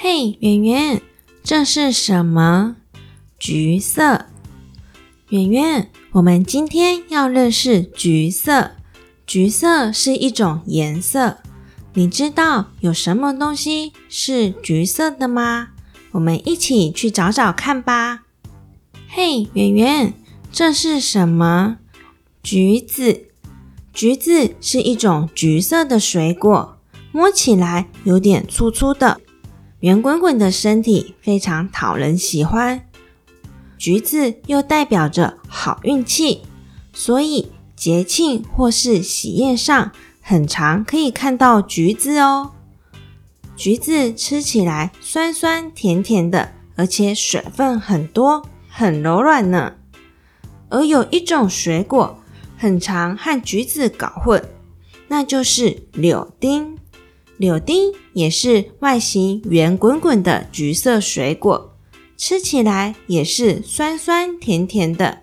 嘿，圆圆，这是什么？橘色。圆圆，我们今天要认识橘色。橘色是一种颜色。你知道有什么东西是橘色的吗？我们一起去找找看吧。嘿，圆圆，这是什么？橘子。橘子是一种橘色的水果，摸起来有点粗粗的，圆滚滚的身体非常讨人喜欢。橘子又代表着好运气，所以节庆或是喜宴上，很常可以看到橘子哦。橘子吃起来酸酸甜甜的，而且水分很多，很柔软呢。而有一种水果。很常和橘子搞混，那就是柳丁。柳丁也是外形圆滚滚的橘色水果，吃起来也是酸酸甜甜的。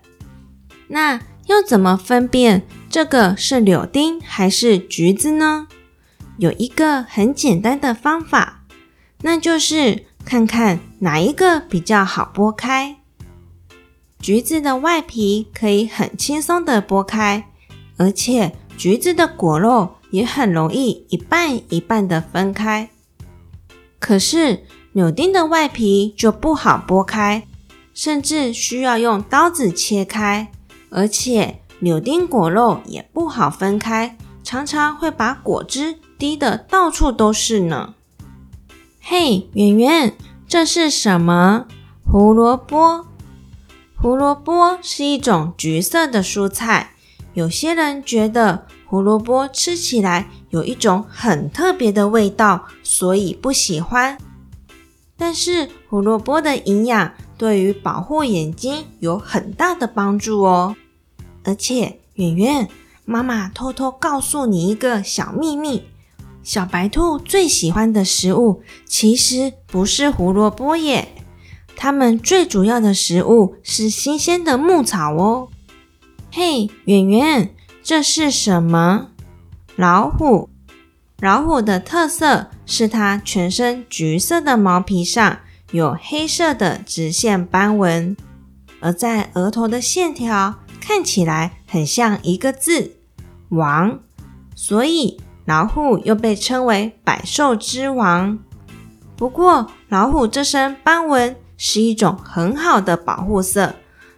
那要怎么分辨这个是柳丁还是橘子呢？有一个很简单的方法，那就是看看哪一个比较好剥开。橘子的外皮可以很轻松的剥开，而且橘子的果肉也很容易一半一半的分开。可是柳丁的外皮就不好剥开，甚至需要用刀子切开，而且柳丁果肉也不好分开，常常会把果汁滴得到处都是呢。嘿，圆圆，这是什么？胡萝卜。胡萝卜是一种橘色的蔬菜，有些人觉得胡萝卜吃起来有一种很特别的味道，所以不喜欢。但是胡萝卜的营养对于保护眼睛有很大的帮助哦。而且圆圆妈妈偷偷告诉你一个小秘密：小白兔最喜欢的食物其实不是胡萝卜耶。它们最主要的食物是新鲜的牧草哦。嘿，圆圆，这是什么？老虎。老虎的特色是它全身橘色的毛皮上有黑色的直线斑纹，而在额头的线条看起来很像一个字“王”，所以老虎又被称为百兽之王。不过，老虎这身斑纹。是一种很好的保护色，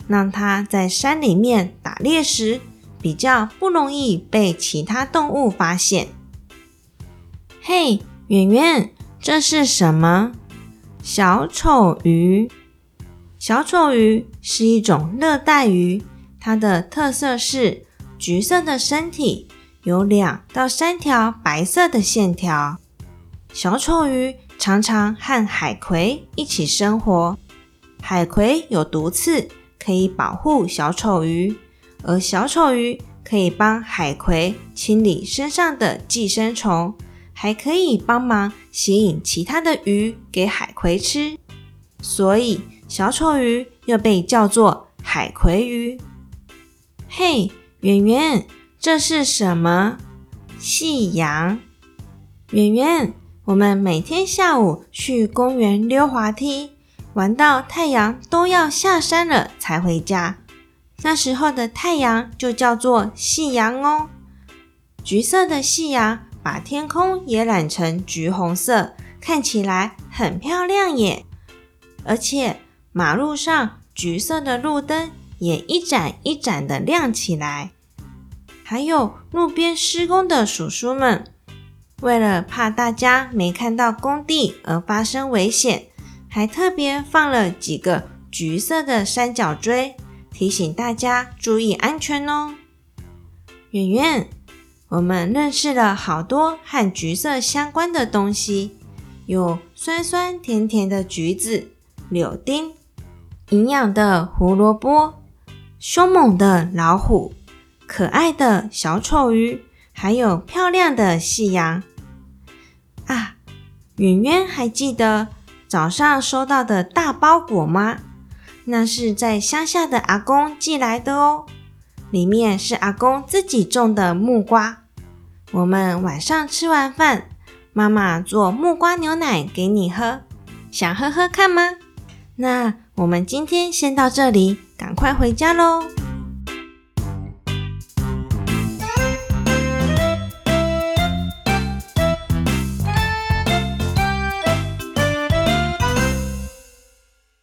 让它在山里面打猎时比较不容易被其他动物发现。嘿，圆圆，这是什么？小丑鱼。小丑鱼是一种热带鱼，它的特色是橘色的身体，有两到三条白色的线条。小丑鱼。常常和海葵一起生活。海葵有毒刺，可以保护小丑鱼，而小丑鱼可以帮海葵清理身上的寄生虫，还可以帮忙吸引其他的鱼给海葵吃。所以小丑鱼又被叫做海葵鱼。嘿，圆圆，这是什么？夕阳。圆圆。我们每天下午去公园溜滑梯，玩到太阳都要下山了才回家。那时候的太阳就叫做夕阳哦。橘色的夕阳把天空也染成橘红色，看起来很漂亮耶。而且马路上橘色的路灯也一盏一盏的亮起来，还有路边施工的叔叔们。为了怕大家没看到工地而发生危险，还特别放了几个橘色的三角锥，提醒大家注意安全哦。圆圆，我们认识了好多和橘色相关的东西，有酸酸甜甜的橘子、柳丁，营养的胡萝卜，凶猛的老虎，可爱的小丑鱼。还有漂亮的夕阳啊！圆圆还记得早上收到的大包裹吗？那是在乡下的阿公寄来的哦，里面是阿公自己种的木瓜。我们晚上吃完饭，妈妈做木瓜牛奶给你喝，想喝喝看吗？那我们今天先到这里，赶快回家喽。